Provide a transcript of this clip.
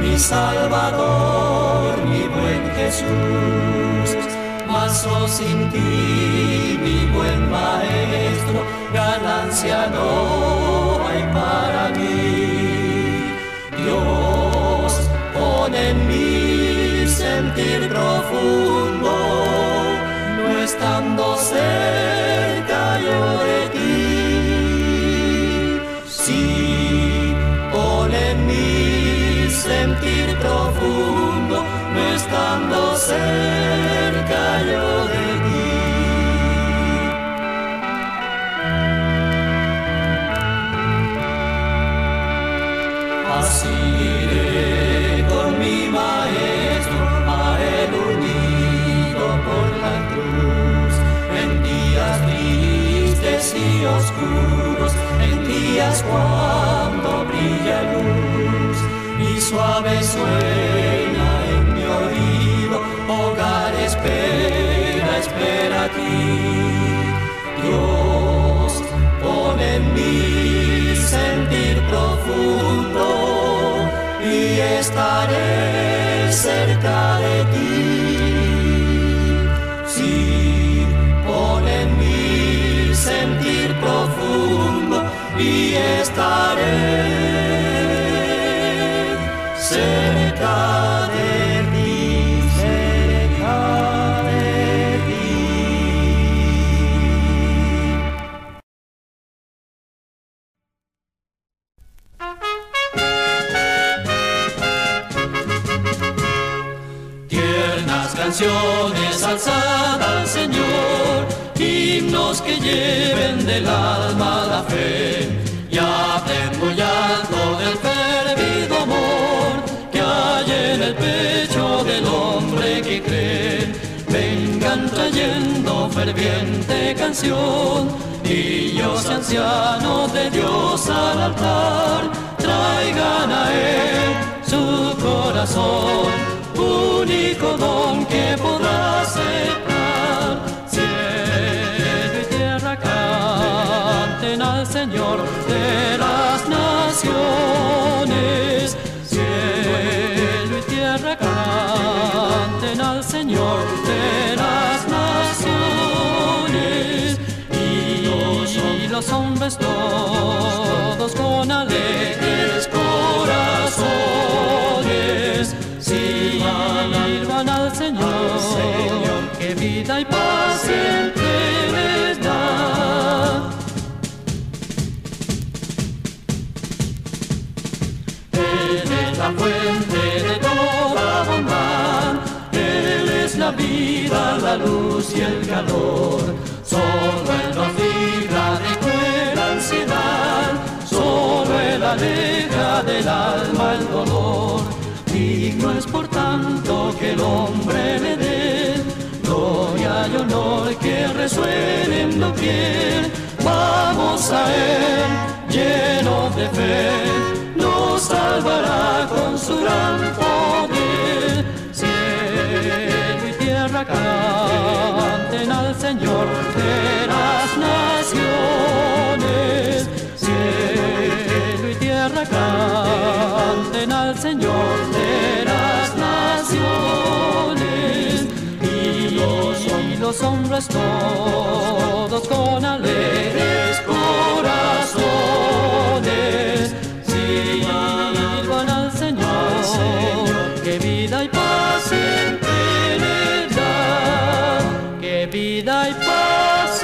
mi Salvador, mi buen Jesús. Mas oh, sin ti, mi buen Maestro, ganancia no hay para mí. Dios pone en mi sentir profundo, sentir profundo, no estando cerca yo de ti. Así iré con mi maestro él unido por la cruz. En días tristes y oscuros, en días cuando brilla luz suave suena en mi oído, hogar espera, espera a ti. Dios pone en mi sentir profundo y estaré cerca de ti. Canciones alzad al Señor, himnos que lleven del alma la fe, y hablen muy alto del fervido amor que hay en el pecho del hombre que cree. Vengan trayendo ferviente canción, niños y ancianos de Dios al altar, traigan a Él su corazón al Señor de las naciones. Cielo y tierra canten al Señor de las naciones. Y los hombres todos con alegres corazones sirvan al Señor, que vida y paz luz y el calor. Solo Él nos libra de cruel ansiedad, solo Él aleja del alma el dolor. Digno es por tanto que el hombre le dé gloria y honor que resuenen doquier. Vamos Señor de las naciones. Y los, hombres todos con alegres corazones sirvan al Señor, que vida y paz da, que vida y paz